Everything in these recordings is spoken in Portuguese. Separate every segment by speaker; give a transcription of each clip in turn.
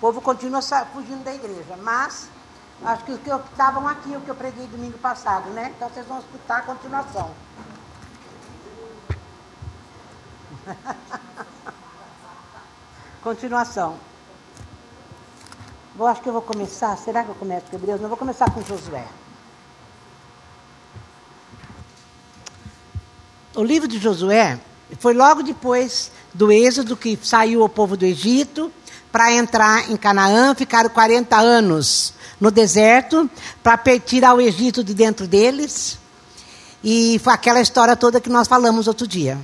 Speaker 1: O povo continua fugindo da igreja, mas acho que os que estavam aqui, o que eu preguei domingo passado, né? Então vocês vão escutar a continuação. continuação. Eu acho que eu vou começar. Será que eu começo com Hebreus? Não, vou começar com Josué. O livro de Josué foi logo depois do êxodo que saiu o povo do Egito para entrar em Canaã, ficaram 40 anos no deserto para tirar o Egito de dentro deles. E foi aquela história toda que nós falamos outro dia.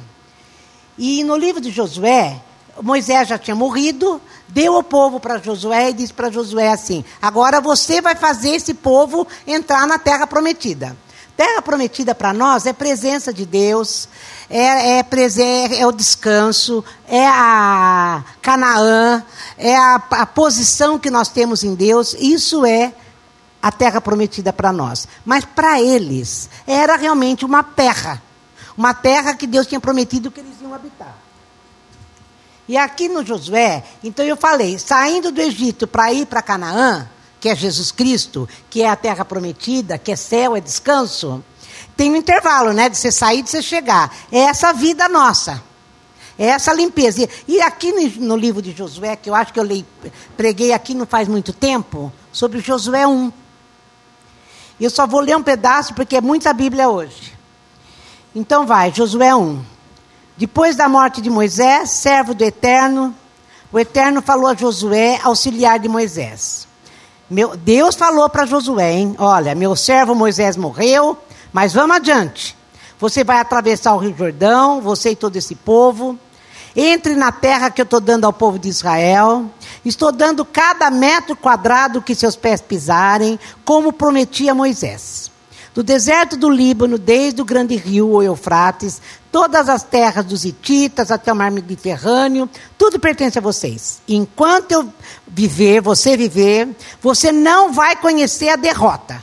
Speaker 1: E no livro de Josué, Moisés já tinha morrido, deu o povo para Josué e disse para Josué assim: agora você vai fazer esse povo entrar na terra prometida. Terra prometida para nós é presença de Deus, é, é, é, o descanso, é a Canaã, é a, a posição que nós temos em Deus. Isso é a terra prometida para nós. Mas para eles, era realmente uma terra. Uma terra que Deus tinha prometido que eles iam habitar. E aqui no Josué, então eu falei, saindo do Egito para ir para Canaã, que é Jesus Cristo, que é a terra prometida, que é céu, é descanso, tem um intervalo, né? De você sair e de você chegar. É essa vida nossa. É essa limpeza. E aqui no, livro de Josué, que eu acho que eu li, preguei aqui não faz muito tempo, sobre Josué 1. Eu só vou ler um pedaço porque é muita Bíblia hoje. Então vai, Josué 1. Depois da morte de Moisés, servo do Eterno, o Eterno falou a Josué, auxiliar de Moisés. Meu, Deus falou para Josué, hein? Olha, meu servo Moisés morreu, mas vamos adiante. Você vai atravessar o Rio Jordão, você e todo esse povo. Entre na terra que eu estou dando ao povo de Israel. Estou dando cada metro quadrado que seus pés pisarem, como prometia Moisés do deserto do Líbano, desde o grande rio, o Eufrates, todas as terras dos Hititas até o mar Mediterrâneo, tudo pertence a vocês. Enquanto eu viver, você viver, você não vai conhecer a derrota.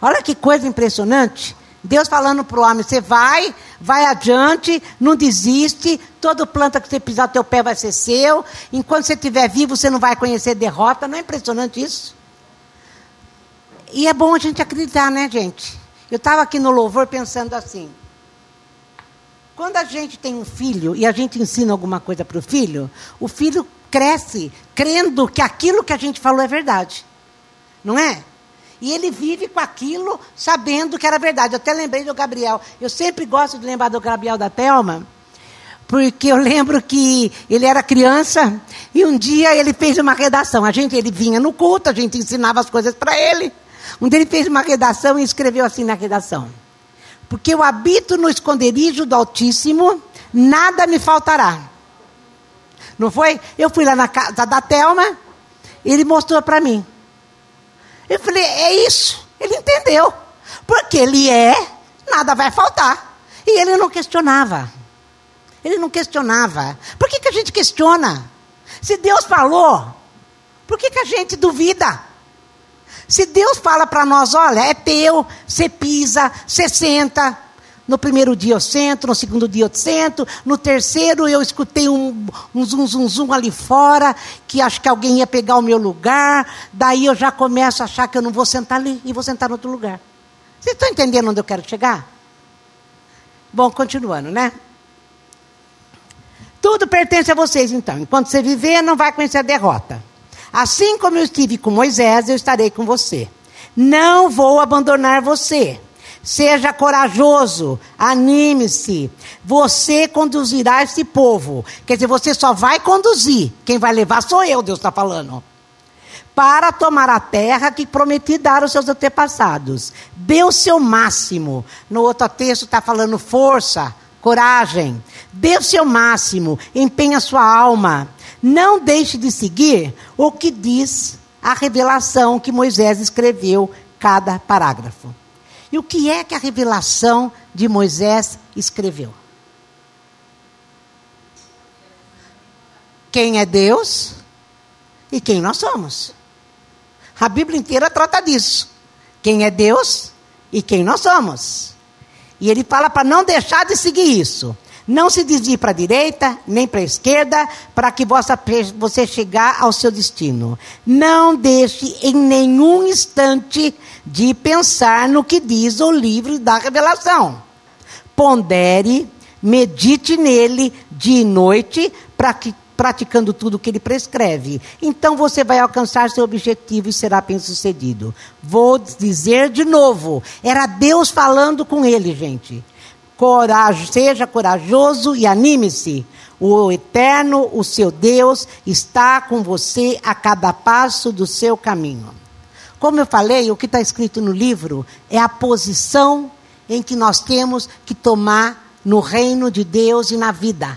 Speaker 1: Olha que coisa impressionante. Deus falando para o homem: você vai, vai adiante, não desiste, toda planta que você pisar, teu pé vai ser seu. Enquanto você estiver vivo, você não vai conhecer derrota. Não é impressionante isso? E é bom a gente acreditar, né, gente? Eu estava aqui no louvor pensando assim. Quando a gente tem um filho e a gente ensina alguma coisa para o filho, o filho cresce crendo que aquilo que a gente falou é verdade. Não é? E ele vive com aquilo sabendo que era verdade. Eu até lembrei do Gabriel. Eu sempre gosto de lembrar do Gabriel da Telma, porque eu lembro que ele era criança e um dia ele fez uma redação. A gente, ele vinha no culto, a gente ensinava as coisas para ele. Um deles fez uma redação e escreveu assim na redação: Porque eu habito no esconderijo do Altíssimo, nada me faltará. Não foi? Eu fui lá na casa da Telma, ele mostrou para mim. Eu falei: É isso. Ele entendeu. Porque ele é, nada vai faltar. E ele não questionava. Ele não questionava. Por que, que a gente questiona? Se Deus falou, por que, que a gente duvida? Se Deus fala para nós, olha, é teu, você pisa, você senta. No primeiro dia eu sento, no segundo dia eu sento, no terceiro eu escutei um, um zum, zum, zum ali fora, que acho que alguém ia pegar o meu lugar, daí eu já começo a achar que eu não vou sentar ali e vou sentar em outro lugar. Vocês estão entendendo onde eu quero chegar? Bom, continuando, né? Tudo pertence a vocês, então. Enquanto você viver, não vai conhecer a derrota. Assim como eu estive com Moisés, eu estarei com você. Não vou abandonar você. Seja corajoso, anime-se. Você conduzirá esse povo. Quer dizer, você só vai conduzir. Quem vai levar sou eu, Deus está falando. Para tomar a terra que prometi dar aos seus antepassados. Dê o seu máximo. No outro texto está falando força, coragem. Dê o seu máximo. Empenhe a sua alma. Não deixe de seguir o que diz a revelação que Moisés escreveu cada parágrafo. E o que é que a revelação de Moisés escreveu? Quem é Deus e quem nós somos. A Bíblia inteira trata disso. Quem é Deus e quem nós somos. E ele fala para não deixar de seguir isso. Não se desvie para a direita, nem para a esquerda, para que vossa, você chegar ao seu destino. Não deixe em nenhum instante de pensar no que diz o livro da revelação. Pondere, medite nele dia e noite, para que praticando tudo o que ele prescreve. Então você vai alcançar seu objetivo e será bem-sucedido. Vou dizer de novo: era Deus falando com ele, gente. Coragem, seja corajoso e anime-se. O eterno, o seu Deus, está com você a cada passo do seu caminho. Como eu falei, o que está escrito no livro é a posição em que nós temos que tomar no reino de Deus e na vida.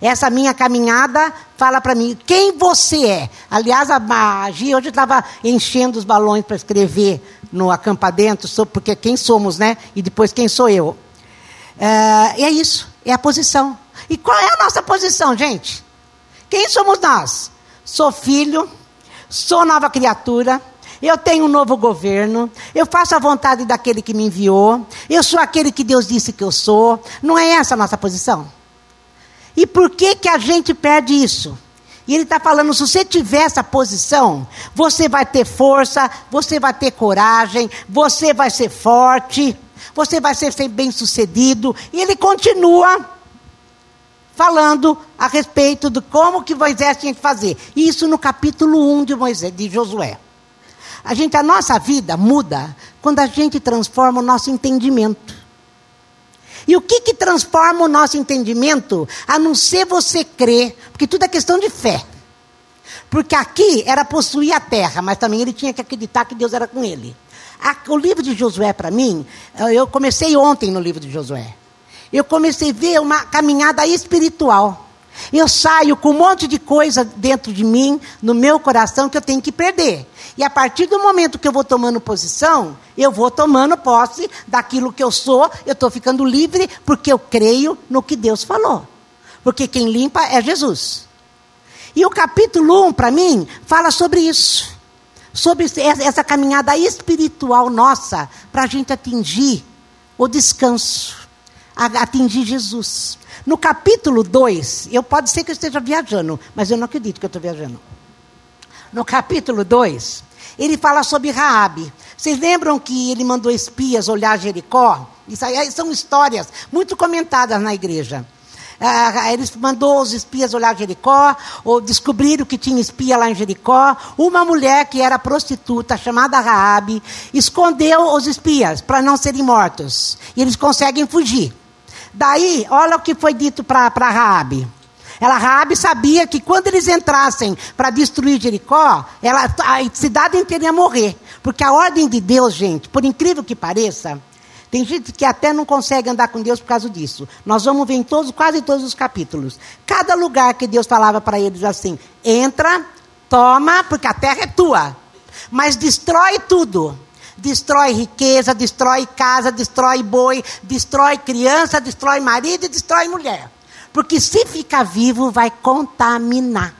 Speaker 1: Essa minha caminhada fala para mim quem você é. Aliás, a magia, hoje estava enchendo os balões para escrever no acampa dentro, porque quem somos, né? E depois quem sou eu. É, é isso, é a posição. E qual é a nossa posição, gente? Quem somos nós? Sou filho, sou nova criatura, eu tenho um novo governo, eu faço a vontade daquele que me enviou, eu sou aquele que Deus disse que eu sou. Não é essa a nossa posição? E por que, que a gente perde isso? E ele está falando: se você tiver essa posição, você vai ter força, você vai ter coragem, você vai ser forte, você vai ser bem sucedido. E ele continua falando a respeito de como que Moisés tinha que fazer. Isso no capítulo 1 de Moisés, de Josué. A gente, a nossa vida muda quando a gente transforma o nosso entendimento. E o que, que transforma o nosso entendimento, a não ser você crer, porque tudo é questão de fé. Porque aqui era possuir a terra, mas também ele tinha que acreditar que Deus era com ele. O livro de Josué, para mim, eu comecei ontem no livro de Josué. Eu comecei a ver uma caminhada espiritual. Eu saio com um monte de coisa dentro de mim, no meu coração, que eu tenho que perder. E a partir do momento que eu vou tomando posição, eu vou tomando posse daquilo que eu sou, eu estou ficando livre, porque eu creio no que Deus falou. Porque quem limpa é Jesus. E o capítulo 1, para mim, fala sobre isso. Sobre essa caminhada espiritual nossa, para a gente atingir o descanso, atingir Jesus. No capítulo 2, eu pode ser que eu esteja viajando, mas eu não acredito que eu estou viajando. No capítulo 2, ele fala sobre Raabe. Vocês lembram que ele mandou espias olhar Jericó? Isso aí são histórias muito comentadas na igreja. Ah, ele mandou os espias olhar Jericó, ou descobriram que tinha espia lá em Jericó. Uma mulher que era prostituta, chamada Raabe, escondeu os espias para não serem mortos. E eles conseguem fugir. Daí, olha o que foi dito para Raabe. Ela, Raabe sabia que quando eles entrassem para destruir Jericó, ela, a cidade inteira ia morrer. Porque a ordem de Deus, gente, por incrível que pareça, tem gente que até não consegue andar com Deus por causa disso. Nós vamos ver em todos, quase todos os capítulos. Cada lugar que Deus falava para eles assim: entra, toma, porque a terra é tua. Mas destrói tudo. Destrói riqueza, destrói casa, destrói boi, destrói criança, destrói marido e destrói mulher. Porque se ficar vivo, vai contaminar.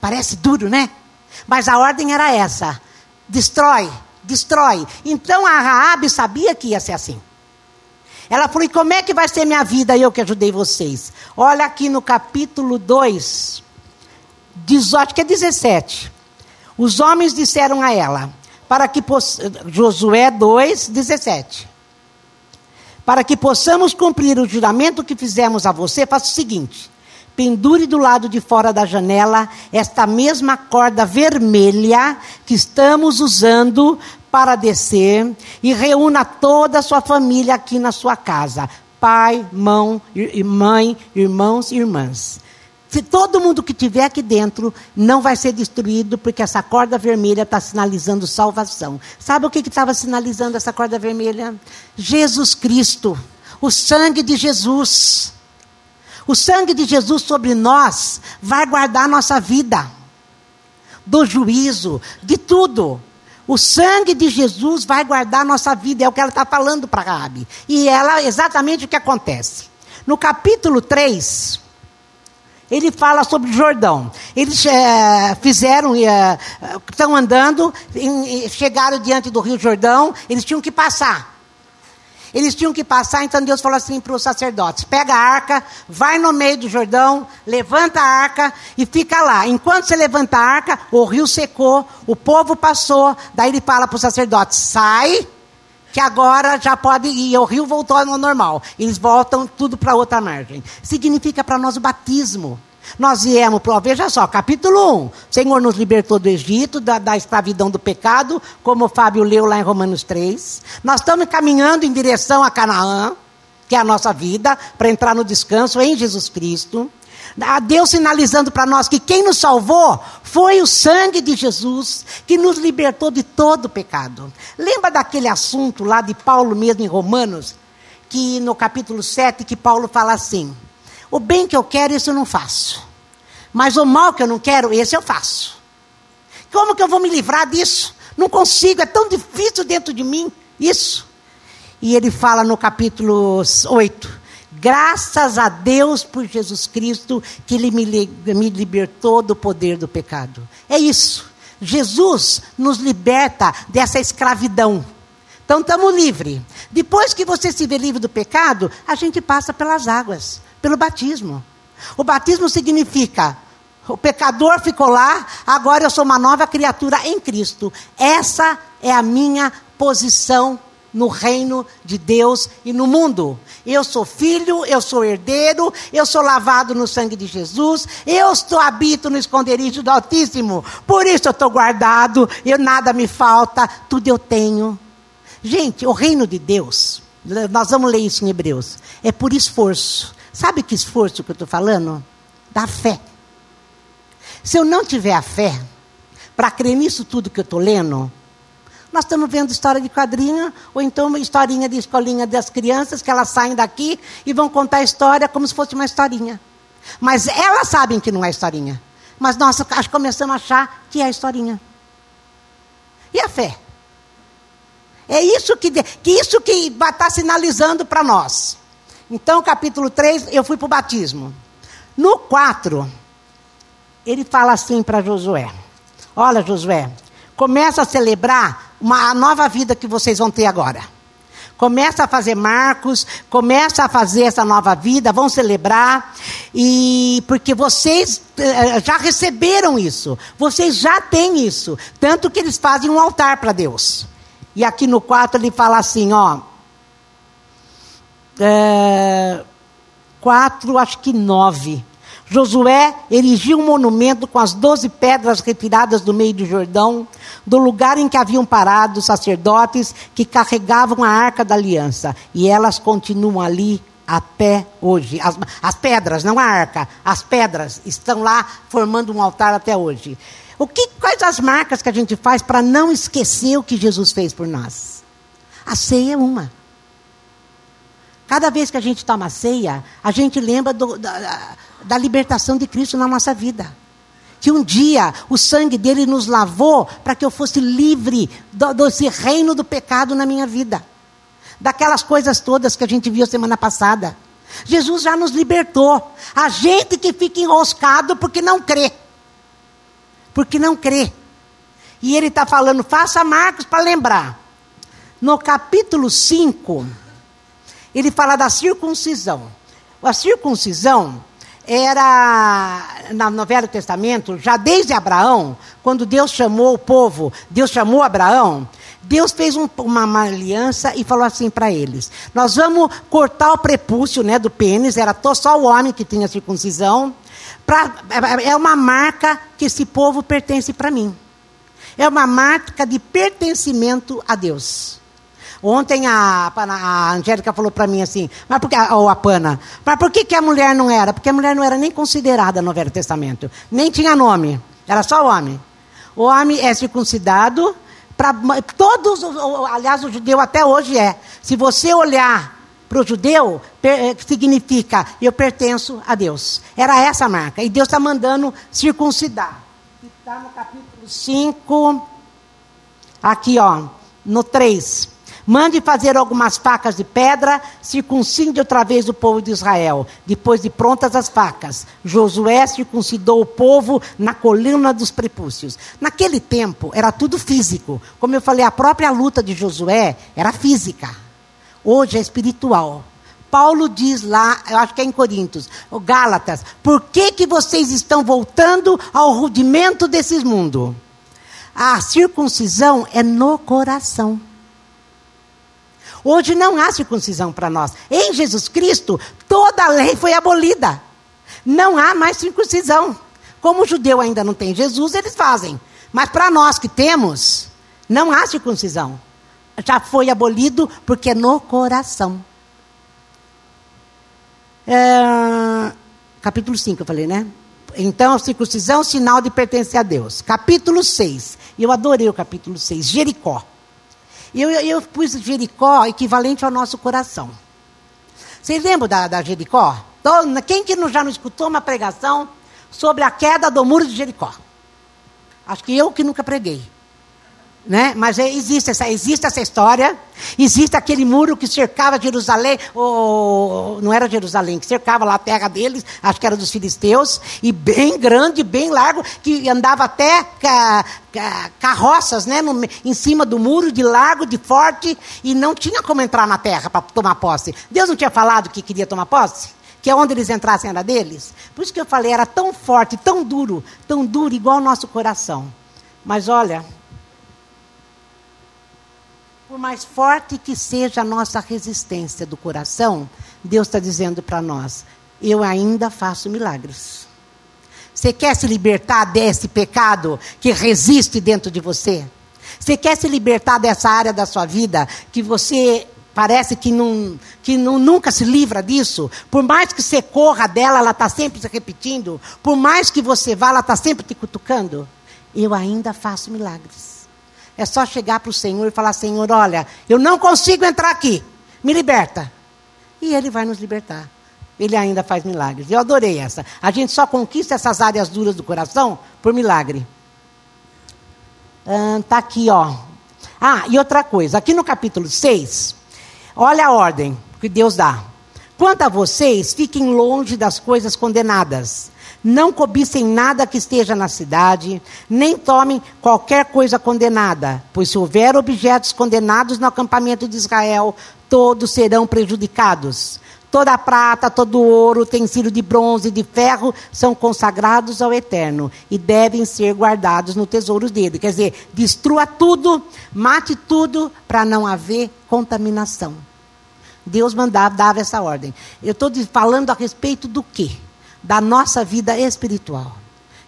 Speaker 1: Parece duro, né? Mas a ordem era essa: destrói, destrói. Então a Raabe sabia que ia ser assim. Ela falou: e como é que vai ser minha vida, eu que ajudei vocês? Olha aqui no capítulo 2, 18, que é 17. Os homens disseram a ela, para que Josué 2, 17. Para que possamos cumprir o juramento que fizemos a você, faça o seguinte: pendure do lado de fora da janela esta mesma corda vermelha que estamos usando para descer e reúna toda a sua família aqui na sua casa: pai, mão, mãe, irmãos e irmãs. Se todo mundo que tiver aqui dentro não vai ser destruído, porque essa corda vermelha está sinalizando salvação. Sabe o que estava sinalizando essa corda vermelha? Jesus Cristo, o sangue de Jesus. O sangue de Jesus sobre nós vai guardar nossa vida do juízo, de tudo. O sangue de Jesus vai guardar nossa vida, é o que ela está falando para Rabi. E ela, exatamente o que acontece. No capítulo 3, ele fala sobre o Jordão. Eles é, fizeram, é, estão andando, em, chegaram diante do Rio Jordão, eles tinham que passar. Eles tinham que passar, então Deus falou assim para os sacerdotes: pega a arca, vai no meio do Jordão, levanta a arca e fica lá. Enquanto você levanta a arca, o rio secou, o povo passou. Daí ele fala para os sacerdotes: sai, que agora já pode ir. O rio voltou ao normal. Eles voltam tudo para outra margem. Significa para nós o batismo. Nós viemos, para, veja só, capítulo 1. O Senhor nos libertou do Egito, da, da, escravidão do pecado, como o Fábio leu lá em Romanos 3. Nós estamos caminhando em direção a Canaã, que é a nossa vida, para entrar no descanso em Jesus Cristo. A Deus sinalizando para nós que quem nos salvou foi o sangue de Jesus, que nos libertou de todo o pecado. Lembra daquele assunto lá de Paulo mesmo em Romanos, que no capítulo 7, que Paulo fala assim: o bem que eu quero, isso eu não faço. Mas o mal que eu não quero, esse eu faço. Como que eu vou me livrar disso? Não consigo, é tão difícil dentro de mim isso. E ele fala no capítulo 8: Graças a Deus por Jesus Cristo, que Ele me, me libertou do poder do pecado. É isso. Jesus nos liberta dessa escravidão. Então estamos livres. Depois que você se vê livre do pecado, a gente passa pelas águas pelo batismo. O batismo significa o pecador ficou lá, agora eu sou uma nova criatura em Cristo. Essa é a minha posição no reino de Deus e no mundo. Eu sou filho, eu sou herdeiro, eu sou lavado no sangue de Jesus, eu estou habito no esconderijo do Altíssimo. Por isso eu estou guardado, eu nada me falta, tudo eu tenho. Gente, o reino de Deus, nós vamos ler isso em Hebreus, é por esforço. Sabe que esforço que eu estou falando? Da fé. Se eu não tiver a fé para crer nisso tudo que eu estou lendo, nós estamos vendo história de quadrinha, ou então uma historinha de escolinha das crianças, que elas saem daqui e vão contar a história como se fosse uma historinha. Mas elas sabem que não é historinha. Mas nós começamos a achar que é historinha. E a fé? É isso que, que isso que está sinalizando para nós. Então, capítulo 3, eu fui para o batismo. No 4, ele fala assim para Josué: Olha, Josué, começa a celebrar uma, a nova vida que vocês vão ter agora. Começa a fazer marcos, começa a fazer essa nova vida, vão celebrar, e porque vocês eh, já receberam isso, vocês já têm isso, tanto que eles fazem um altar para Deus. E aqui no 4 ele fala assim: ó, é, quatro, acho que nove. Josué erigiu um monumento com as doze pedras retiradas do meio do Jordão, do lugar em que haviam parado os sacerdotes que carregavam a arca da aliança. E elas continuam ali a pé hoje. As, as pedras, não a arca, as pedras estão lá formando um altar até hoje. O que, quais as marcas que a gente faz para não esquecer o que Jesus fez por nós? A ceia é uma. Cada vez que a gente toma ceia, a gente lembra do, da, da libertação de Cristo na nossa vida. Que um dia o sangue dele nos lavou para que eu fosse livre do, desse reino do pecado na minha vida. Daquelas coisas todas que a gente viu semana passada. Jesus já nos libertou. A gente que fica enroscado porque não crê. Porque não crê. E ele está falando, faça marcos para lembrar. No capítulo 5 ele fala da circuncisão. A circuncisão era, no Velho Testamento, já desde Abraão, quando Deus chamou o povo, Deus chamou Abraão, Deus fez um, uma, uma, aliança e falou assim para eles: Nós vamos cortar o prepúcio né, do pênis, era só o homem que tinha circuncisão. Pra, é, é uma marca que esse povo pertence para mim. É uma marca de pertencimento a Deus. Ontem a, a Angélica falou para mim assim, mas por que, ou a Pana, mas por que, que a mulher não era? Porque a mulher não era nem considerada no Velho Testamento, nem tinha nome, era só homem. O homem é circuncidado, para todos, aliás, o judeu até hoje é. Se você olhar para o judeu, eh, significa eu pertenço a Deus. Era essa a marca. E Deus está mandando circuncidar. Está no capítulo 5, aqui ó, no 3. Mande fazer algumas facas de pedra, circuncide outra vez o povo de Israel. Depois de prontas as facas, Josué circuncidou o povo na coluna dos prepúcios. Naquele tempo era tudo físico. Como eu falei, a própria luta de Josué era física. Hoje é espiritual. Paulo diz lá, eu acho que é em Coríntios, o Gálatas, por que, que vocês estão voltando ao rudimento desses mundos? A circuncisão é no coração. Hoje não há circuncisão para nós. Em Jesus Cristo, toda a lei foi abolida. Não há mais circuncisão. Como o judeu ainda não tem Jesus, eles fazem. Mas para nós que temos, não há circuncisão. Já foi abolido porque é no coração. É, capítulo 5, eu falei, né? Então, circuncisão, sinal de pertencer a Deus. Capítulo 6. Eu adorei o capítulo 6, Jericó. Eu, eu, eu pus Jericó equivalente ao nosso coração. Vocês lembram da, da Jericó? Então, quem que já não escutou uma pregação sobre a queda do muro de Jericó? Acho que eu que nunca preguei. Né? Mas é, existe, essa, existe essa história, existe aquele muro que cercava Jerusalém, ou, não era Jerusalém, que cercava lá a terra deles, acho que era dos filisteus, e bem grande, bem largo, que andava até ca, ca, carroças né, no, em cima do muro, de largo, de forte, e não tinha como entrar na terra para tomar posse. Deus não tinha falado que queria tomar posse? Que é onde eles entrassem era deles? Por isso que eu falei, era tão forte, tão duro, tão duro, igual o nosso coração. Mas olha, por mais forte que seja a nossa resistência do coração, Deus está dizendo para nós: eu ainda faço milagres. Você quer se libertar desse pecado que resiste dentro de você? Você quer se libertar dessa área da sua vida que você parece que, não, que não, nunca se livra disso? Por mais que você corra dela, ela está sempre se repetindo. Por mais que você vá, ela está sempre te cutucando. Eu ainda faço milagres. É só chegar para o Senhor e falar: Senhor, olha, eu não consigo entrar aqui, me liberta. E Ele vai nos libertar. Ele ainda faz milagres. Eu adorei essa. A gente só conquista essas áreas duras do coração por milagre. Está ah, aqui, ó. Ah, e outra coisa, aqui no capítulo 6, olha a ordem que Deus dá. Quanto a vocês, fiquem longe das coisas condenadas não cobicem nada que esteja na cidade, nem tomem qualquer coisa condenada, pois se houver objetos condenados no acampamento de Israel, todos serão prejudicados. Toda a prata, todo o ouro, utensílio de bronze e de ferro são consagrados ao Eterno e devem ser guardados no tesouro dele. Quer dizer, destrua tudo, mate tudo, para não haver contaminação. Deus mandava, dava essa ordem. Eu estou falando a respeito do quê? Da nossa vida espiritual.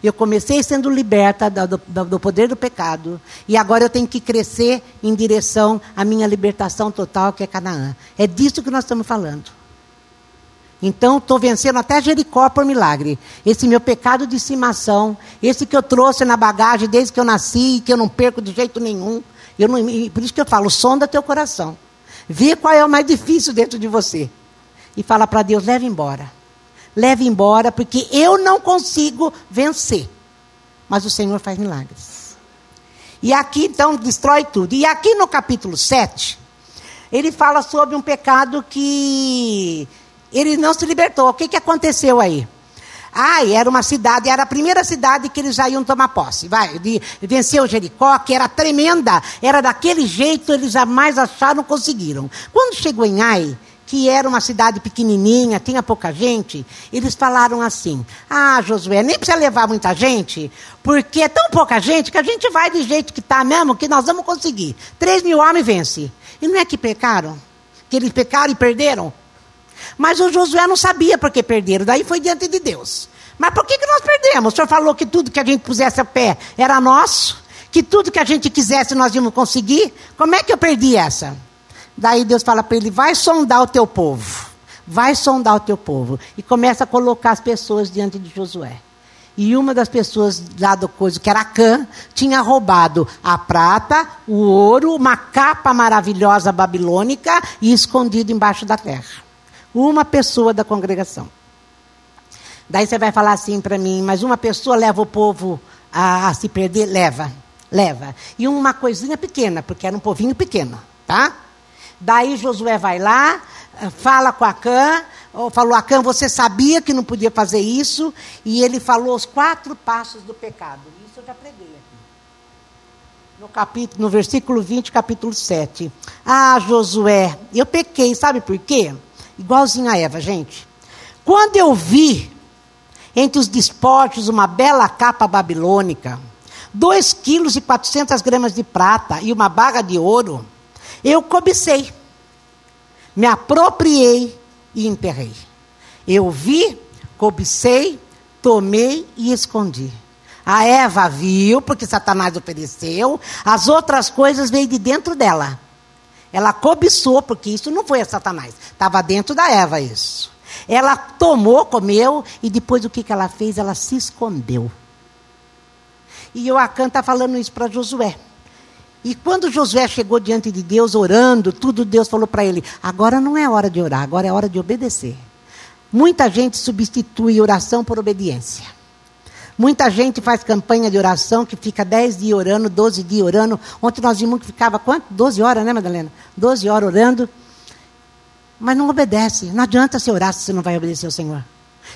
Speaker 1: Eu comecei sendo liberta do, do, do, poder do pecado. E agora eu tenho que crescer em direção à minha libertação total, que é Canaã. É disso que nós estamos falando. Então, estou vencendo até Jericó por milagre. Esse meu pecado de estimação, esse que eu trouxe na bagagem desde que eu nasci, que eu não perco de jeito nenhum. Eu não, por isso que eu falo, sonda teu coração. Vê qual é o mais difícil dentro de você. E fala para Deus, leve embora leve embora, porque eu não consigo vencer. Mas o Senhor faz milagres. E aqui então destrói tudo. E aqui no capítulo 7, ele fala sobre um pecado que ele não se libertou. O que, que aconteceu aí? Ah, era uma cidade, era a primeira cidade que eles já iam tomar posse. Vai, de, venceu Jericó, que era tremenda, era daquele jeito, eles jamais acharam, conseguiram. Quando chegou em Ai, que era uma cidade pequenininha, tinha pouca gente, eles falaram assim: Ah, Josué, nem precisa levar muita gente, porque é tão pouca gente que a gente vai do jeito que está mesmo, que nós vamos conseguir. Três mil homens vence. E não é que pecaram? Que eles pecaram e perderam? Mas o Josué não sabia por que perderam, daí foi diante de Deus. Mas por que, que nós perdemos? O senhor falou que tudo que a gente pusesse a pé era nosso, que tudo que a gente quisesse nós íamos conseguir. Como é que eu perdi essa? Daí Deus fala para ele: vai sondar o teu povo. Vai sondar o teu povo. E começa a colocar as pessoas diante de Josué. E uma das pessoas lá do coisa, que era Cã, tinha roubado a prata, o ouro, uma capa maravilhosa babilônica e escondido embaixo da terra. Uma pessoa da congregação. Daí você vai falar assim para mim, mas uma pessoa leva o povo a, a se perder? Leva, leva. E uma coisinha pequena, porque era um povinho pequeno, tá? Daí Josué vai lá, eh, fala com Acã, falou: Acã, você sabia que não podia fazer isso? E ele falou os quatro passos do pecado. Isso eu já preguei aqui. no, capítulo, no versículo 20, capítulo 7. Ah, Josué, eu pequei, sabe por quê? Igualzinho a Eva, gente. Quando eu vi entre os despojos uma bela capa babilônica, dois quilos e 400 gramas de prata e uma baga de ouro, eu cobicei, me apropriei e enterrei. Eu vi, cobicei, tomei e escondi. A Eva viu, porque Satanás ofereceu, as outras coisas veio de dentro dela. Ela cobiçou, porque isso não foi a Satanás, estava dentro da Eva isso. Ela tomou, comeu, e depois o que, que ela fez? Ela se escondeu. E o Acã está falando isso para Josué. E quando Josué chegou diante de Deus orando, tudo Deus falou para ele: agora não é hora de orar, agora é hora de obedecer. Muita gente substitui oração por obediência. Muita gente faz campanha de oração que fica 10 dias orando, 12 dias orando. Ontem nós vimos que ficava quanto? 12 horas, né, Madalena? 12 horas orando. Mas não obedece. Não adianta você orar se você não vai obedecer ao Senhor.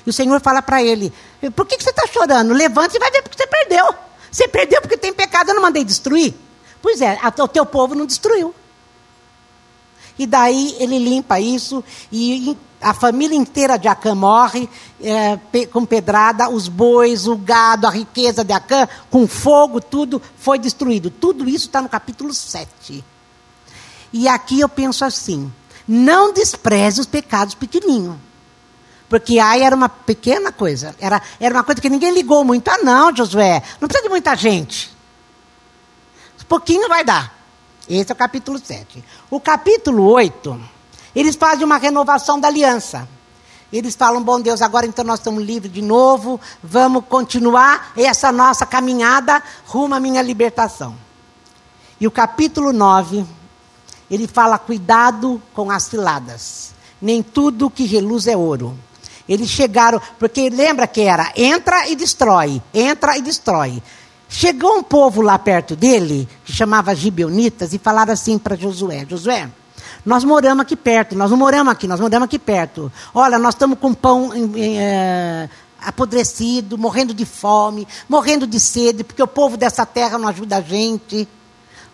Speaker 1: E o Senhor fala para ele: Por que, que você está chorando? Levante e vai ver porque você perdeu. Você perdeu porque tem pecado, eu não mandei destruir. Pois é, o teu povo não destruiu. E daí ele limpa isso e a família inteira de Acã morre é, com pedrada, os bois, o gado, a riqueza de Acã, com fogo, tudo foi destruído. Tudo isso está no capítulo 7. E aqui eu penso assim: não despreze os pecados pequenininhos. Porque aí era uma pequena coisa. Era, era uma coisa que ninguém ligou muito. Ah, não, Josué, não precisa de muita gente. Pouquinho vai dar. Esse é o capítulo 7. O capítulo 8, eles fazem uma renovação da aliança. Eles falam, bom Deus, agora então nós estamos livres de novo, vamos continuar essa nossa caminhada rumo à minha libertação. E o capítulo 9, ele fala, cuidado com as ciladas. Nem tudo que reluz é ouro. Eles chegaram, porque lembra que era entra e destrói, entra e destrói. Chegou um povo lá perto dele, que chamava Gibeonitas, e falaram assim para Josué: Josué, nós moramos aqui perto, nós não moramos aqui, nós moramos aqui perto. Olha, nós estamos com pão é, apodrecido, morrendo de fome, morrendo de sede, porque o povo dessa terra não ajuda a gente.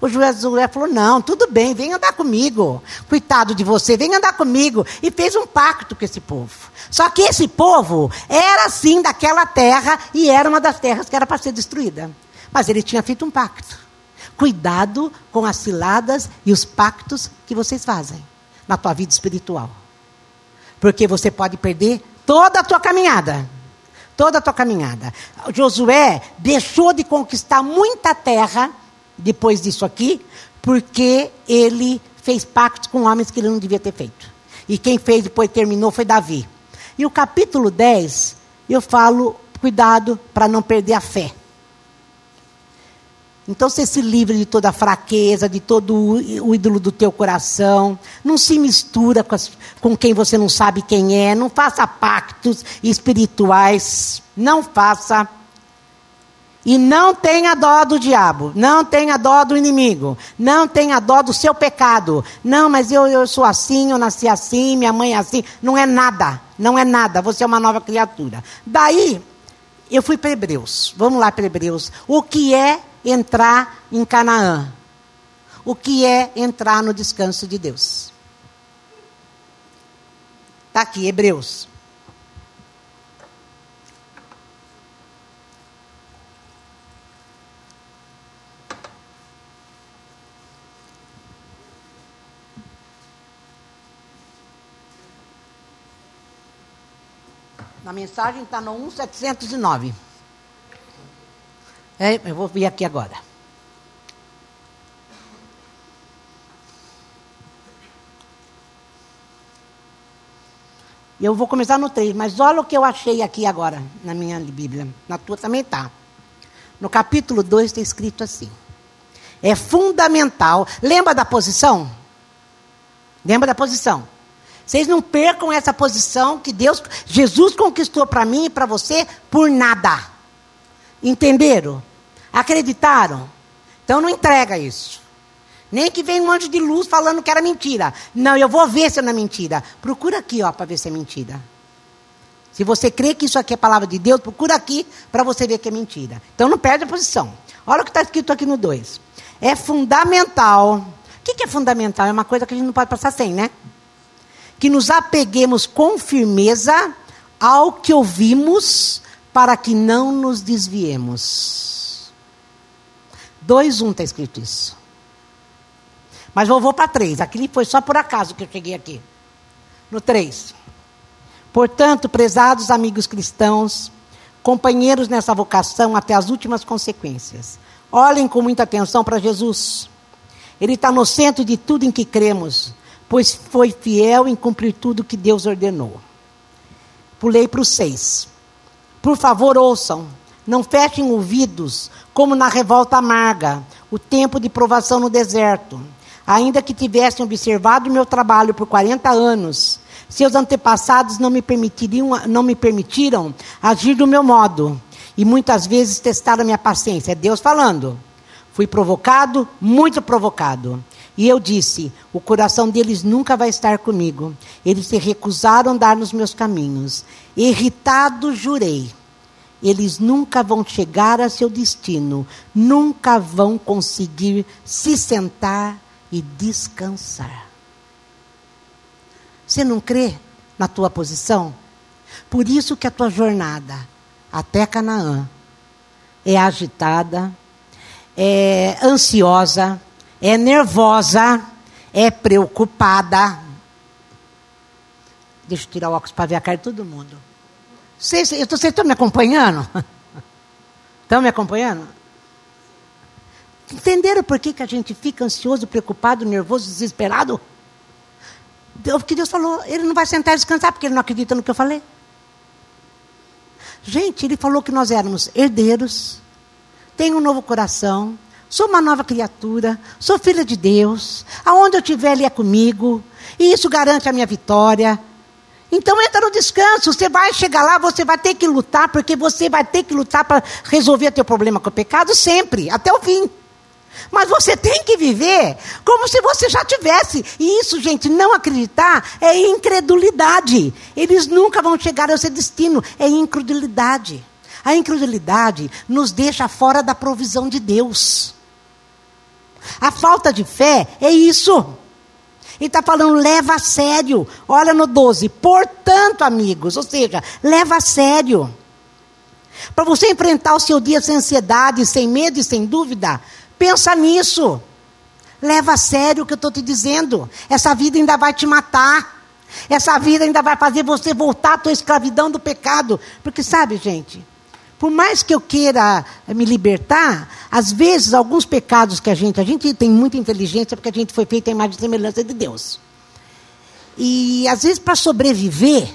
Speaker 1: O Josué falou: Não, tudo bem, vem andar comigo. Coitado de você, vem andar comigo. E fez um pacto com esse povo. Só que esse povo era sim daquela terra e era uma das terras que era para ser destruída. Mas ele tinha feito um pacto. Cuidado com as ciladas e os pactos que vocês fazem na tua vida espiritual. Porque você pode perder toda a tua caminhada. Toda a tua caminhada. Josué deixou de conquistar muita terra depois disso aqui, porque ele fez pactos com homens que ele não devia ter feito. E quem fez depois terminou foi Davi. E o capítulo 10, eu falo, cuidado para não perder a fé. Então você se livre de toda a fraqueza, de todo o ídolo do teu coração. Não se mistura com, as, com quem você não sabe quem é. Não faça pactos espirituais. Não faça. E não tenha dó do diabo, não tenha dó do inimigo, não tenha dó do seu pecado. Não, mas eu, eu sou assim, eu nasci assim, minha mãe é assim. Não é nada, não é nada, você é uma nova criatura. Daí, eu fui para Hebreus. Vamos lá para Hebreus. O que é entrar em Canaã? O que é entrar no descanso de Deus? Está aqui, Hebreus. Na mensagem está no 1709. É, eu vou vir aqui agora. Eu vou começar no 3, mas olha o que eu achei aqui agora, na minha Bíblia. Na tua também está. No capítulo 2 está escrito assim. É fundamental. Lembra da posição? Lembra da posição? Vocês não percam essa posição que Deus, Jesus conquistou para mim e para você por nada. Entenderam? Acreditaram? Então não entrega isso. Nem que venha um anjo de luz falando que era mentira. Não, eu vou ver se não é mentira. Procura aqui, ó, para ver se é mentira. Se você crê que isso aqui é palavra de Deus, procura aqui para você ver que é mentira. Então não perde a posição. Olha o que está escrito aqui no 2. é fundamental. O que, que é fundamental? É uma coisa que a gente não pode passar sem, né? Que nos apeguemos com firmeza ao que ouvimos, para que não nos desviemos. 2.1 está escrito isso. Mas eu vou para 3. Aqui foi só por acaso que eu cheguei aqui. No 3. Portanto, prezados amigos cristãos, companheiros nessa vocação até as últimas consequências, olhem com muita atenção para Jesus. Ele está no centro de tudo em que cremos, pois foi fiel em cumprir tudo que Deus ordenou. Pulei para o 6. Por favor, ouçam. Não fechem ouvidos, como na revolta amarga, o tempo de provação no deserto. Ainda que tivessem observado meu trabalho por 40 anos, seus antepassados não me, permitiriam, não me permitiram agir do meu modo. E muitas vezes testaram minha paciência. É Deus falando. Fui provocado, muito provocado. E eu disse: o coração deles nunca vai estar comigo. Eles se recusaram a andar nos meus caminhos. Irritado, jurei: eles nunca vão chegar a seu destino, nunca vão conseguir se sentar e descansar. Você não crê na tua posição? Por isso que a tua jornada até Canaã é agitada, é ansiosa, é nervosa, é preocupada. Deixa eu tirar o óculos para ver a cara de todo mundo. Vocês, vocês estão me acompanhando? Estão me acompanhando? Entenderam por que, que a gente fica ansioso, preocupado, nervoso, desesperado? O que Deus falou, ele não vai sentar e descansar porque ele não acredita no que eu falei. Gente, ele falou que nós éramos herdeiros, tenho um novo coração, Sou uma nova criatura, sou filha de Deus. Aonde eu estiver, Ele é comigo. E isso garante a minha vitória. Então entra no descanso. Você vai chegar lá, você vai ter que lutar, porque você vai ter que lutar para resolver teu problema com o pecado sempre, até o fim. Mas você tem que viver como se você já tivesse. E isso, gente, não acreditar é incredulidade. Eles nunca vão chegar ao seu destino. É incredulidade. A incredulidade nos deixa fora da provisão de Deus. A falta de fé é isso. Ele está falando, leva a sério. Olha no 12. Portanto, amigos, ou seja, leva a sério. Para você enfrentar o seu dia sem ansiedade, sem medo e sem dúvida, pensa nisso. Leva a sério o que eu estou te dizendo. Essa vida ainda vai te matar. Essa vida ainda vai fazer você voltar à tua escravidão do pecado. Porque sabe, gente, por mais que eu queira me libertar, às vezes alguns pecados que a gente, a gente tem muita inteligência porque a gente foi feito à imagem e semelhança de Deus. E às vezes para sobreviver,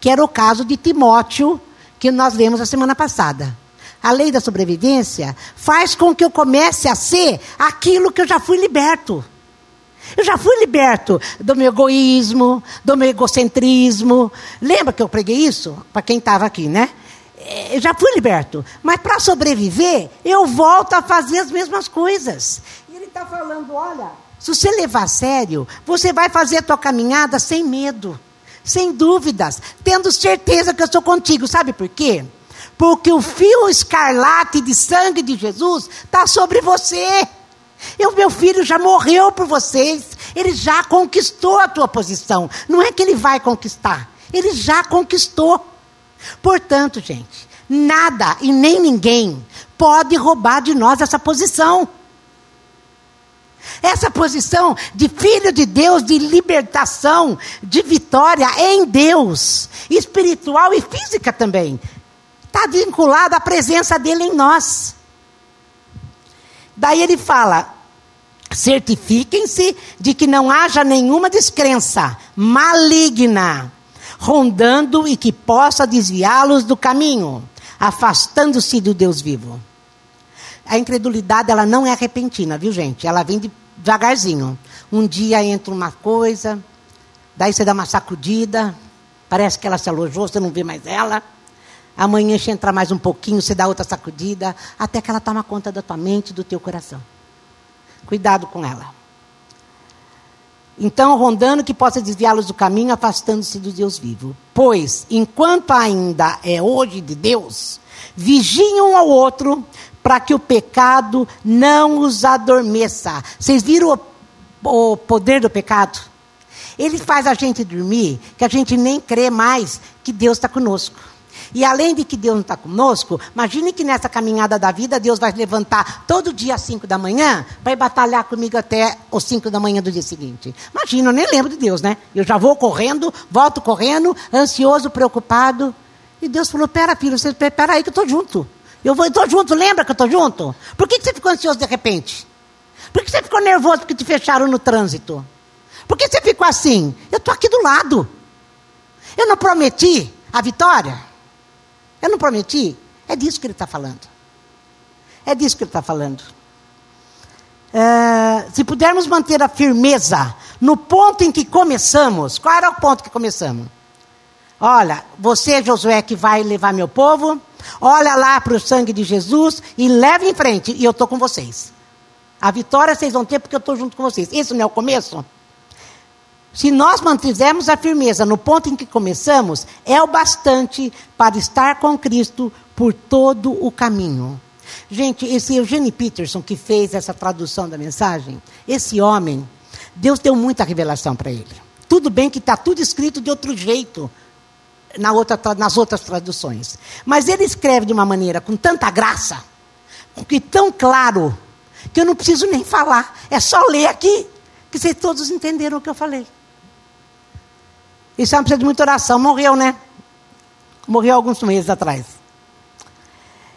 Speaker 1: que era o caso de Timóteo, que nós lemos a semana passada. A lei da sobrevivência faz com que eu comece a ser aquilo que eu já fui liberto. Eu já fui liberto do meu egoísmo, do meu egocentrismo. Lembra que eu preguei isso? Para quem estava aqui, né? É, já fui liberto. Mas para sobreviver, eu volto a fazer as mesmas coisas. E ele está falando: olha, se você levar a sério, você vai fazer a tua caminhada sem medo, sem dúvidas, tendo certeza que eu estou contigo. Sabe por quê? Porque o fio escarlate de sangue de Jesus está sobre você. E o meu filho já morreu por vocês. Ele já conquistou a tua posição. Não é que ele vai conquistar. Ele já conquistou. Portanto, gente, nada e nem ninguém pode roubar de nós essa posição. Essa posição de filho de Deus, de libertação, de vitória em Deus, espiritual e física também, está vinculada à presença dele em nós. Daí ele fala: certifiquem-se de que não haja nenhuma descrença maligna rondando e que possa desviá-los do caminho, afastando-se do Deus vivo. A incredulidade ela não é repentina, viu gente? Ela vem devagarzinho. Um dia entra uma coisa, daí você dá uma sacudida, parece que ela se alojou, você não vê mais ela. Amanhã deixa entrar mais um pouquinho, você dá outra sacudida, até que ela toma conta da tua mente do teu coração. Cuidado com ela. Então, rondando que possa desviá-los do caminho, afastando-se do Deus vivo. Pois, enquanto ainda é hoje de Deus, Vigiem um ao outro para que o pecado não os adormeça. Vocês viram o, o poder do pecado? Ele faz a gente dormir que a gente nem crê mais que Deus está conosco. E além de que Deus não está conosco, imagine que nessa caminhada da vida Deus vai levantar todo dia às 5 da manhã para ir batalhar comigo até os 5 da manhã do dia seguinte. Imagina, eu nem lembro de Deus, né? Eu já vou correndo, volto correndo, ansioso, preocupado. E Deus falou: Pera, filho, você, pera aí que eu estou junto. Eu estou junto, lembra que eu estou junto? Por que, que você ficou ansioso de repente? Por que você ficou nervoso porque te fecharam no trânsito? Por que você ficou assim? Eu estou aqui do lado. Eu não prometi a vitória? Eu não prometi? É disso que ele está falando. É disso que ele está falando. É, se pudermos manter a firmeza no ponto em que começamos, qual era o ponto que começamos? Olha, você, Josué, que vai levar meu povo, olha lá para o sangue de Jesus e leve em frente, e eu estou com vocês. A vitória vocês vão ter porque eu estou junto com vocês. Isso não é o começo? Se nós mantivermos a firmeza no ponto em que começamos, é o bastante para estar com Cristo por todo o caminho. Gente, esse Eugene Peterson que fez essa tradução da mensagem, esse homem, Deus deu muita revelação para ele. Tudo bem que está tudo escrito de outro jeito na outra, nas outras traduções. Mas ele escreve de uma maneira com tanta graça, que tão claro, que eu não preciso nem falar. É só ler aqui, que vocês todos entenderam o que eu falei. Isso não precisa de muita oração. Morreu, né? Morreu alguns meses atrás.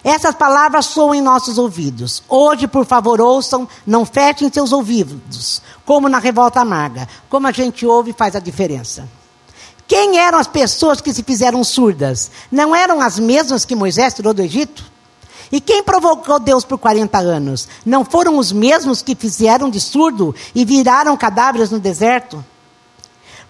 Speaker 1: Essas palavras soam em nossos ouvidos. Hoje, por favor, ouçam, não fechem seus ouvidos, como na revolta amarga. Como a gente ouve faz a diferença. Quem eram as pessoas que se fizeram surdas? Não eram as mesmas que Moisés tirou do Egito? E quem provocou Deus por 40 anos? Não foram os mesmos que fizeram de surdo e viraram cadáveres no deserto?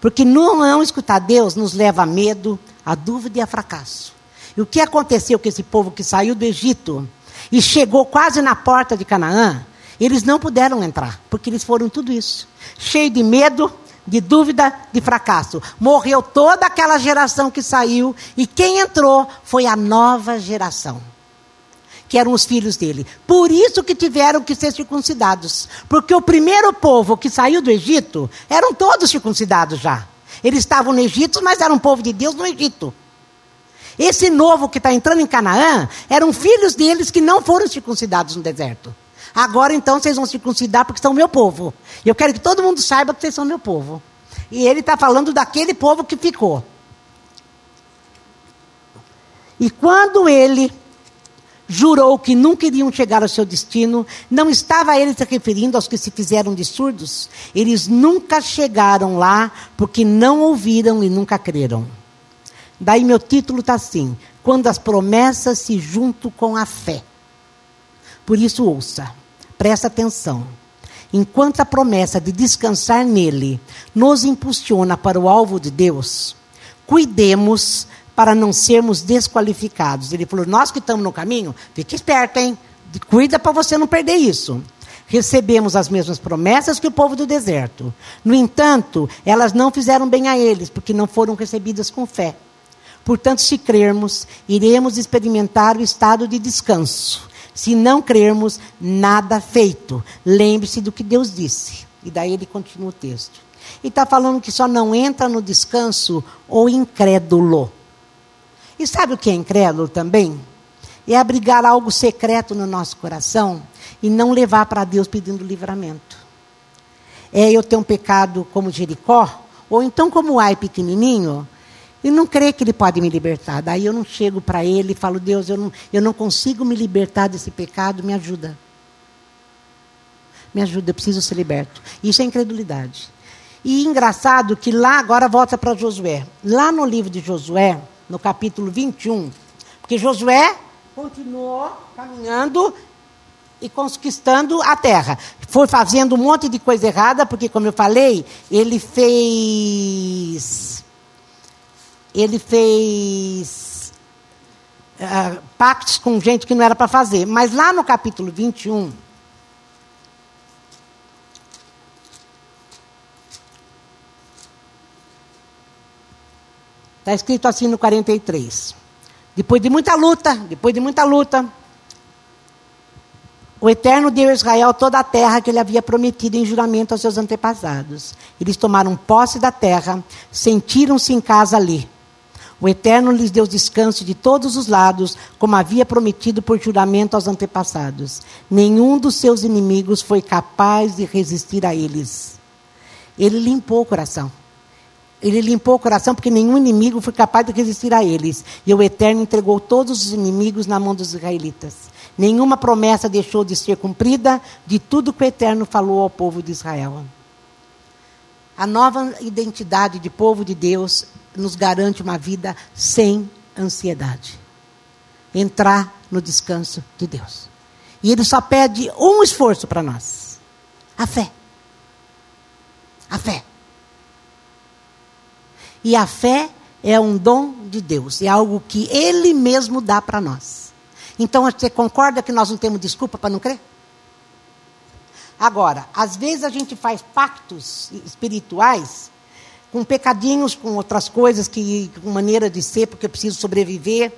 Speaker 1: Porque não, não escutar Deus nos leva a medo, a dúvida e a fracasso. E o que aconteceu com esse povo que saiu do Egito e chegou quase na porta de Canaã? Eles não puderam entrar, porque eles foram tudo isso. Cheio de medo, de dúvida, de fracasso. Morreu toda aquela geração que saiu e quem entrou foi a nova geração que eram os filhos dele. Por isso que tiveram que ser circuncidados. Porque o primeiro povo que saiu do Egito eram todos circuncidados já. Eles estavam no Egito, mas eram povo de Deus no Egito. Esse novo que está entrando em Canaã eram filhos deles que não foram circuncidados no deserto. Agora então vocês vão circuncidar porque são meu povo. E eu quero que todo mundo saiba que vocês são meu povo. E ele está falando daquele povo que ficou. E quando ele jurou que nunca iriam chegar ao seu destino, não estava ele se referindo aos que se fizeram de surdos? Eles nunca chegaram lá porque não ouviram e nunca creram. Daí meu título está assim: Quando as promessas se juntam com a fé. Por isso, ouça, presta atenção. Enquanto a promessa de descansar nele nos impulsiona para o alvo de Deus, cuidemos para não sermos desqualificados. Ele falou: Nós que estamos no caminho, fique esperto, hein? Cuida para você não perder isso. Recebemos as mesmas promessas que o povo do deserto. No entanto, elas não fizeram bem a eles, porque não foram recebidas com fé. Portanto, se crermos, iremos experimentar o estado de descanso. Se não crermos, nada feito. Lembre-se do que Deus disse. E daí ele continua o texto. E está falando que só não entra no descanso o incrédulo. E sabe o que é incrédulo também? É abrigar algo secreto no nosso coração e não levar para Deus pedindo livramento. É eu ter um pecado como Jericó, ou então como ai pequenininho, e não crer que ele pode me libertar. Daí eu não chego para ele e falo, Deus, eu não, eu não consigo me libertar desse pecado, me ajuda. Me ajuda, eu preciso ser liberto. Isso é incredulidade. E engraçado que lá, agora volta para Josué. Lá no livro de Josué, no capítulo 21. Porque Josué continuou caminhando e conquistando a terra. Foi fazendo um monte de coisa errada, porque, como eu falei, ele fez. Ele fez. Uh, pactos com gente que não era para fazer. Mas lá no capítulo 21. Está escrito assim no 43. depois de muita luta, depois de muita luta, o Eterno deu a Israel toda a terra que ele havia prometido em juramento aos seus antepassados. Eles tomaram posse da terra, sentiram-se em casa ali. O Eterno lhes deu descanso de todos os lados, como havia prometido por juramento aos antepassados. Nenhum dos seus inimigos foi capaz de resistir a eles. Ele limpou o coração. Ele limpou o coração porque nenhum inimigo foi capaz de resistir a eles. E o Eterno entregou todos os inimigos na mão dos israelitas. Nenhuma promessa deixou de ser cumprida de tudo que o Eterno falou ao povo de Israel. A nova identidade de povo de Deus nos garante uma vida sem ansiedade. Entrar no descanso de Deus. E Ele só pede um esforço para nós: a fé. A fé. E a fé é um dom de Deus, é algo que Ele mesmo dá para nós. Então você concorda que nós não temos desculpa para não crer? Agora, às vezes a gente faz pactos espirituais com pecadinhos, com outras coisas, que, com maneira de ser, porque eu preciso sobreviver.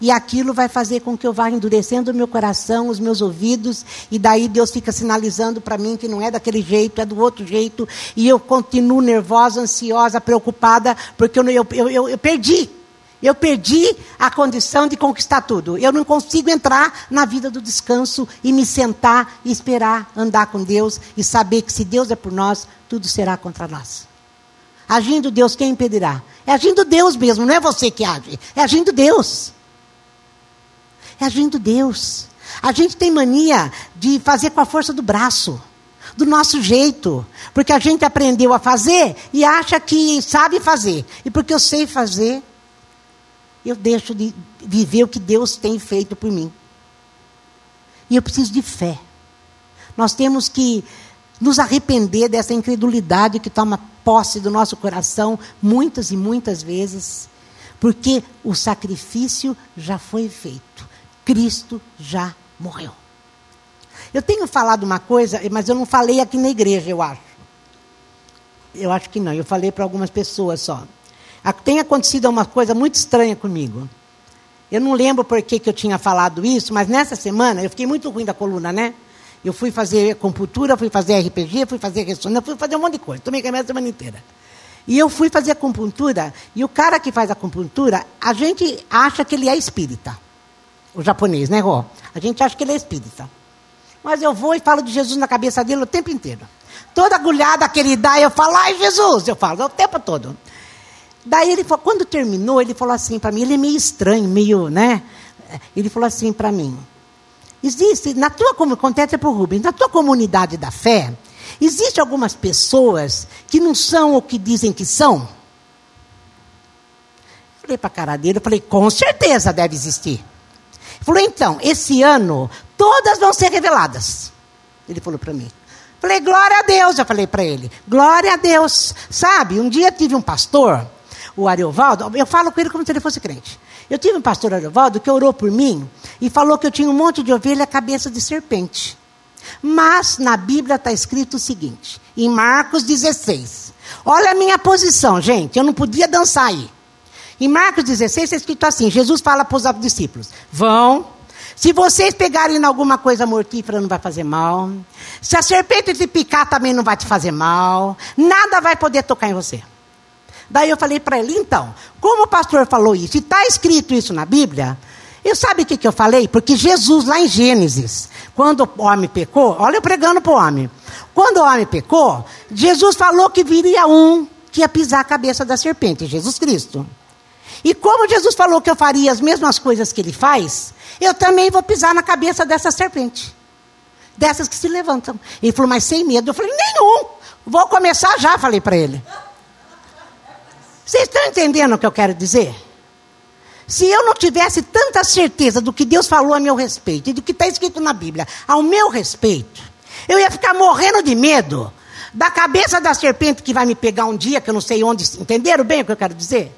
Speaker 1: E aquilo vai fazer com que eu vá endurecendo o meu coração, os meus ouvidos, e daí Deus fica sinalizando para mim que não é daquele jeito, é do outro jeito, e eu continuo nervosa, ansiosa, preocupada, porque eu, eu, eu, eu perdi. Eu perdi a condição de conquistar tudo. Eu não consigo entrar na vida do descanso e me sentar e esperar andar com Deus e saber que se Deus é por nós, tudo será contra nós. Agindo Deus, quem impedirá? É agindo Deus mesmo, não é você que age, é agindo Deus. É agindo Deus. A gente tem mania de fazer com a força do braço, do nosso jeito, porque a gente aprendeu a fazer e acha que sabe fazer. E porque eu sei fazer, eu deixo de viver o que Deus tem feito por mim. E eu preciso de fé. Nós temos que nos arrepender dessa incredulidade que toma posse do nosso coração muitas e muitas vezes, porque o sacrifício já foi feito. Cristo já morreu. Eu tenho falado uma coisa, mas eu não falei aqui na igreja, eu acho. Eu acho que não, eu falei para algumas pessoas só. Tem acontecido uma coisa muito estranha comigo. Eu não lembro por que, que eu tinha falado isso, mas nessa semana eu fiquei muito ruim da coluna, né? Eu fui fazer compultura, fui fazer RPG, fui fazer ressonância, fui fazer um monte de coisa. Tomei remédio a semana inteira. E eu fui fazer acupuntura, e o cara que faz acupuntura, a gente acha que ele é espírita o japonês, né, Rô? A gente acha que ele é espírita. Mas eu vou e falo de Jesus na cabeça dele o tempo inteiro. Toda agulhada que ele dá, eu falo, ai Jesus, eu falo, o tempo todo. Daí ele falou, quando terminou, ele falou assim para mim, ele é meio estranho, meio, né? Ele falou assim para mim, existe, na tua acontece para o Rubens, na tua comunidade da fé, existe algumas pessoas que não são o que dizem que são? Falei para a cara dele, eu falei, com certeza deve existir. Falou, então, esse ano todas vão ser reveladas. Ele falou para mim. Falei, glória a Deus, eu falei para ele. Glória a Deus. Sabe, um dia tive um pastor, o Ariovaldo, eu falo com ele como se ele fosse crente. Eu tive um pastor Ariovaldo que orou por mim e falou que eu tinha um monte de ovelha cabeça de serpente. Mas na Bíblia está escrito o seguinte, em Marcos 16. Olha a minha posição, gente, eu não podia dançar aí. Em Marcos 16 está escrito assim: Jesus fala para os discípulos: vão. Se vocês pegarem em alguma coisa mortífera, não vai fazer mal. Se a serpente te picar, também não vai te fazer mal. Nada vai poder tocar em você. Daí eu falei para ele, então, como o pastor falou isso, e está escrito isso na Bíblia, eu sabe o que, que eu falei? Porque Jesus, lá em Gênesis, quando o homem pecou, olha eu pregando para o homem. Quando o homem pecou, Jesus falou que viria um que ia pisar a cabeça da serpente, Jesus Cristo. E como Jesus falou que eu faria as mesmas coisas que ele faz, eu também vou pisar na cabeça dessa serpente. Dessas que se levantam. Ele falou, mas sem medo. Eu falei, nenhum. Vou começar já, falei para ele. Vocês estão entendendo o que eu quero dizer? Se eu não tivesse tanta certeza do que Deus falou a meu respeito e do que está escrito na Bíblia ao meu respeito, eu ia ficar morrendo de medo da cabeça da serpente que vai me pegar um dia, que eu não sei onde. Entenderam bem o que eu quero dizer?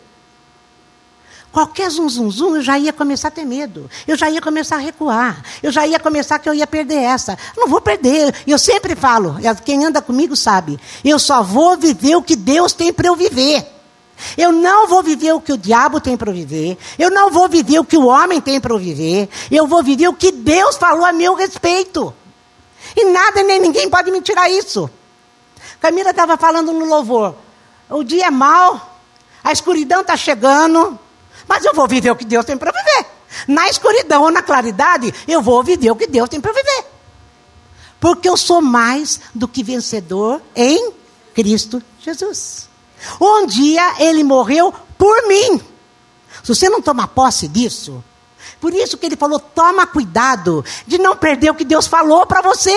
Speaker 1: Qualquer zum, zum, zum, eu já ia começar a ter medo. Eu já ia começar a recuar. Eu já ia começar que eu ia perder essa. Não vou perder. Eu sempre falo, quem anda comigo sabe, eu só vou viver o que Deus tem para eu viver. Eu não vou viver o que o diabo tem para viver. Eu não vou viver o que o homem tem para viver. Eu vou viver o que Deus falou a meu respeito. E nada nem ninguém pode me tirar isso. Camila estava falando no louvor. O dia é mau, a escuridão está chegando, mas eu vou viver o que Deus tem para viver. Na escuridão ou na claridade, eu vou viver o que Deus tem para viver. Porque eu sou mais do que vencedor em Cristo Jesus. Um dia ele morreu por mim. Se você não tomar posse disso, por isso que ele falou: toma cuidado de não perder o que Deus falou para você.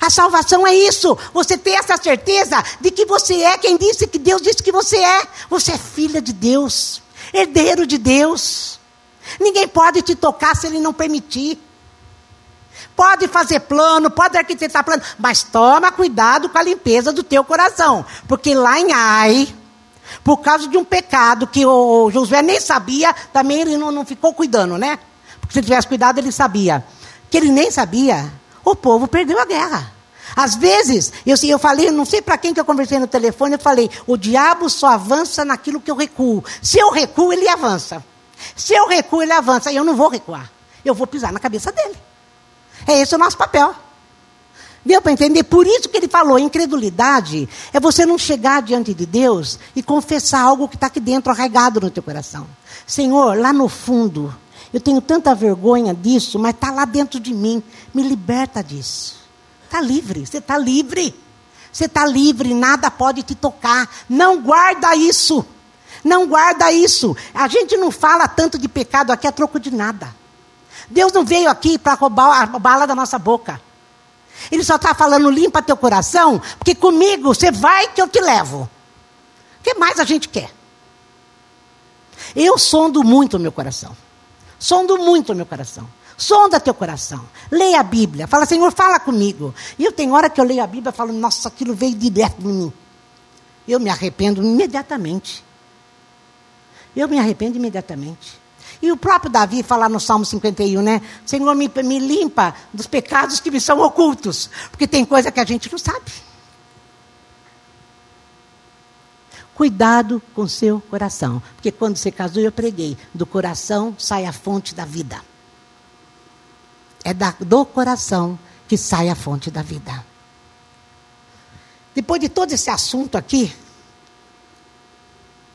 Speaker 1: A salvação é isso. Você ter essa certeza de que você é quem disse que Deus disse que você é. Você é filha de Deus, herdeiro de Deus. Ninguém pode te tocar se ele não permitir. Pode fazer plano, pode arquitetar plano, mas toma cuidado com a limpeza do teu coração, porque lá em Ai, por causa de um pecado que o Josué nem sabia, também ele não, não ficou cuidando, né? Porque se tivesse cuidado, ele sabia. Que ele nem sabia, o povo perdeu a guerra. Às vezes, eu, eu falei, não sei para quem que eu conversei no telefone, eu falei, o diabo só avança naquilo que eu recuo. Se eu recuo, ele avança. Se eu recuo, ele avança. E eu não vou recuar. Eu vou pisar na cabeça dele. É esse o nosso papel. Deu para entender? Por isso que ele falou: incredulidade é você não chegar diante de Deus e confessar algo que está aqui dentro, arraigado no teu coração. Senhor, lá no fundo, eu tenho tanta vergonha disso, mas está lá dentro de mim. Me liberta disso. Está livre, você está livre. Você está livre, nada pode te tocar. Não guarda isso. Não guarda isso. A gente não fala tanto de pecado aqui a troco de nada. Deus não veio aqui para roubar a bala da nossa boca. Ele só está falando, limpa teu coração, porque comigo você vai que eu te levo. O que mais a gente quer? Eu sondo muito o meu coração. Sondo muito o meu coração. Sonda teu coração. Leia a Bíblia. Fala, Senhor, fala comigo. E eu tenho hora que eu leio a Bíblia e falo, nossa, aquilo veio direto de mim. Eu me arrependo imediatamente. Eu me arrependo imediatamente. E o próprio Davi fala no Salmo 51, né? Senhor, me, me limpa dos pecados que me são ocultos. Porque tem coisa que a gente não sabe. Cuidado com seu coração. Porque quando você casou, eu preguei: do coração sai a fonte da vida. É da, do coração que sai a fonte da vida. Depois de todo esse assunto aqui,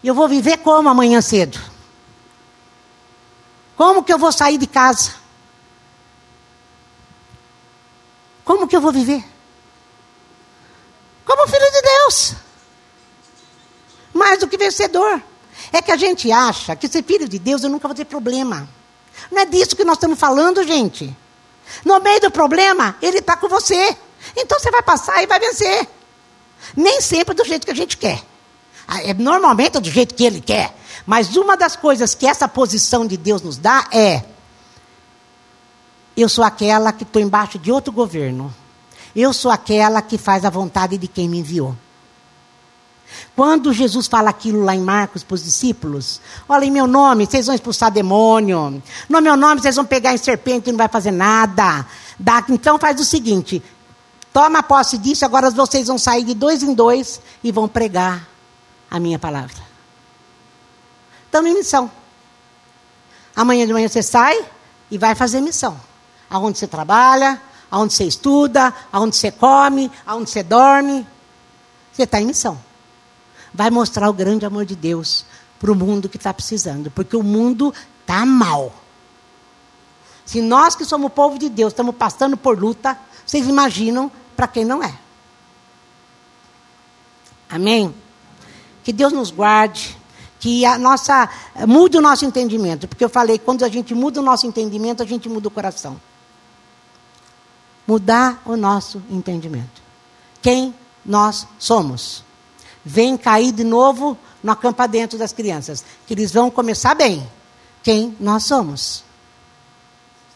Speaker 1: eu vou viver como amanhã cedo? Como que eu vou sair de casa? Como que eu vou viver? Como filho de Deus. Mais do que vencedor. É que a gente acha que ser filho de Deus eu nunca vou ter problema. Não é disso que nós estamos falando, gente. No meio do problema, ele está com você. Então você vai passar e vai vencer. Nem sempre do jeito que a gente quer. Ah, é normalmente é do jeito que ele quer. Mas uma das coisas que essa posição de Deus nos dá é: eu sou aquela que estou embaixo de outro governo. Eu sou aquela que faz a vontade de quem me enviou. Quando Jesus fala aquilo lá em Marcos para os discípulos, olha, em meu nome vocês vão expulsar demônio, no meu nome vocês vão pegar em serpente e não vai fazer nada. Dá, então faz o seguinte: toma posse disso, agora vocês vão sair de dois em dois e vão pregar a minha palavra estamos em missão. Amanhã de manhã você sai e vai fazer missão. Aonde você trabalha, aonde você estuda, aonde você come, aonde você dorme. Você está em missão. Vai mostrar o grande amor de Deus para o mundo que está precisando. Porque o mundo está mal. Se nós que somos o povo de Deus estamos passando por luta, vocês imaginam para quem não é. Amém? Que Deus nos guarde que a nossa mude o nosso entendimento, porque eu falei, quando a gente muda o nosso entendimento, a gente muda o coração. Mudar o nosso entendimento. Quem nós somos. Vem cair de novo no acampadento das crianças, que eles vão começar bem. Quem nós somos.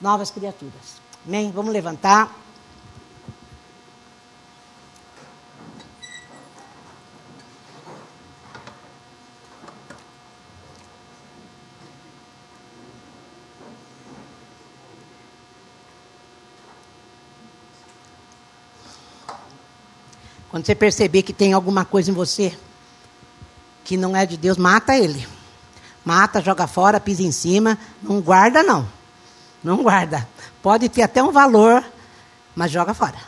Speaker 1: Novas criaturas. Amém? Vamos levantar. Quando você perceber que tem alguma coisa em você que não é de Deus, mata ele. Mata, joga fora, pisa em cima. Não guarda, não. Não guarda. Pode ter até um valor, mas joga fora.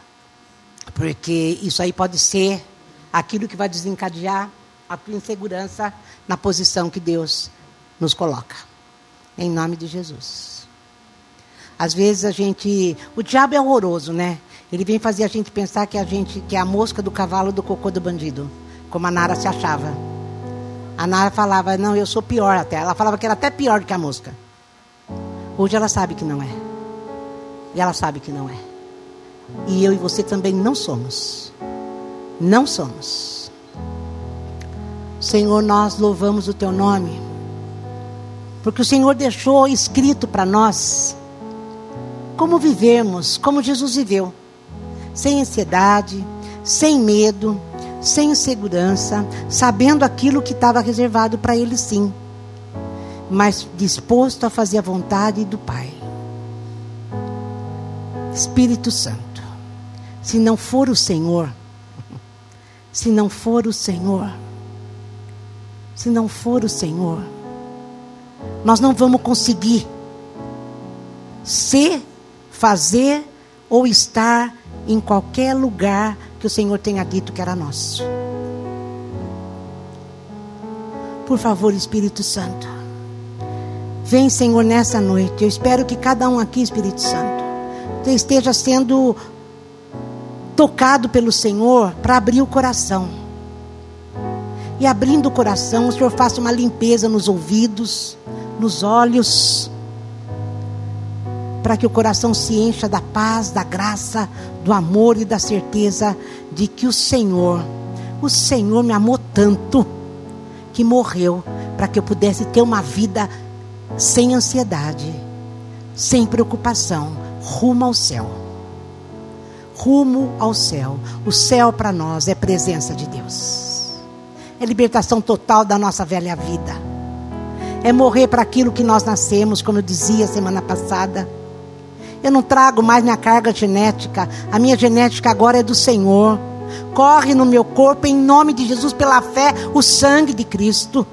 Speaker 1: Porque isso aí pode ser aquilo que vai desencadear a tua insegurança na posição que Deus nos coloca. Em nome de Jesus. Às vezes a gente. O diabo é horroroso, né? Ele vem fazer a gente pensar que a gente que é a mosca do cavalo do cocô do bandido, como a Nara se achava. A Nara falava, não, eu sou pior até. Ela falava que era até pior do que a mosca. Hoje ela sabe que não é. E ela sabe que não é. E eu e você também não somos. Não somos. Senhor, nós louvamos o teu nome, porque o Senhor deixou escrito para nós como vivermos, como Jesus viveu, sem ansiedade, sem medo, sem insegurança, sabendo aquilo que estava reservado para ele sim, mas disposto a fazer a vontade do Pai. Espírito Santo, se não for o Senhor, se não for o Senhor, se não for o Senhor, nós não vamos conseguir ser, fazer ou estar em qualquer lugar que o Senhor tenha dito que era nosso. Por favor, Espírito Santo, vem, Senhor, nessa noite. Eu espero que cada um aqui, Espírito Santo, esteja sendo tocado pelo Senhor para abrir o coração e abrindo o coração, o Senhor faça uma limpeza nos ouvidos, nos olhos, para que o coração se encha da paz, da graça, do amor e da certeza de que o Senhor, o Senhor me amou tanto que morreu para que eu pudesse ter uma vida sem ansiedade, sem preocupação, rumo ao céu. Rumo ao céu. O céu para nós é presença de Deus é libertação total da nossa velha vida. É morrer para aquilo que nós nascemos, como eu dizia semana passada. Eu não trago mais minha carga genética. A minha genética agora é do Senhor. Corre no meu corpo, em nome de Jesus, pela fé, o sangue de Cristo.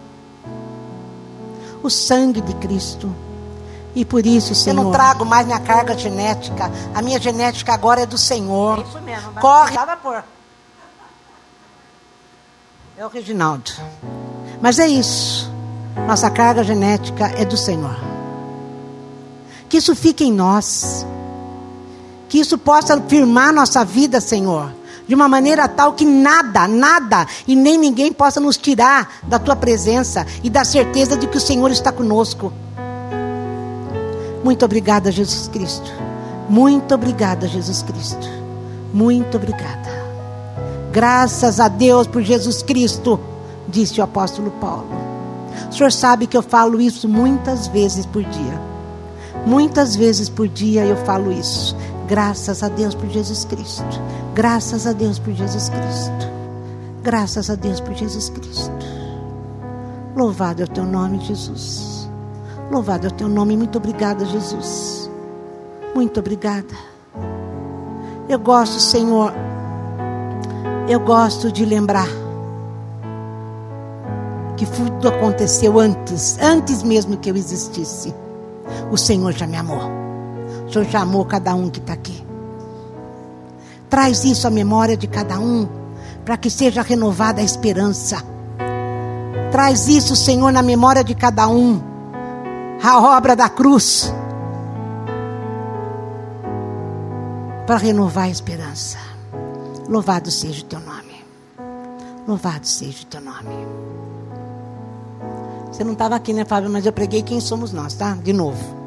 Speaker 1: O sangue de Cristo. E por isso, Senhor. Eu não trago mais minha carga genética. A minha genética agora é do Senhor. É isso mesmo. Corre. Por... É o Reginaldo. Mas é isso. Nossa carga genética é do Senhor. Que isso fique em nós. Que isso possa firmar nossa vida, Senhor. De uma maneira tal que nada, nada e nem ninguém possa nos tirar da tua presença e da certeza de que o Senhor está conosco. Muito obrigada, Jesus Cristo. Muito obrigada, Jesus Cristo. Muito obrigada. Graças a Deus por Jesus Cristo, disse o apóstolo Paulo. O senhor sabe que eu falo isso muitas vezes por dia. Muitas vezes por dia eu falo isso. Graças a Deus por Jesus Cristo. Graças a Deus por Jesus Cristo. Graças a Deus por Jesus Cristo. Louvado é o teu nome, Jesus. Louvado é o teu nome. Muito obrigada, Jesus. Muito obrigada. Eu gosto, Senhor eu gosto de lembrar que tudo aconteceu antes, antes mesmo que eu existisse. O Senhor já me amou. O Senhor já amou cada um que está aqui. Traz isso à memória de cada um, para que seja renovada a esperança. Traz isso, Senhor, na memória de cada um. A obra da cruz. Para renovar a esperança. Louvado seja o teu nome. Louvado seja o teu nome. Você não estava aqui, né, Fábio? Mas eu preguei quem somos nós, tá? De novo.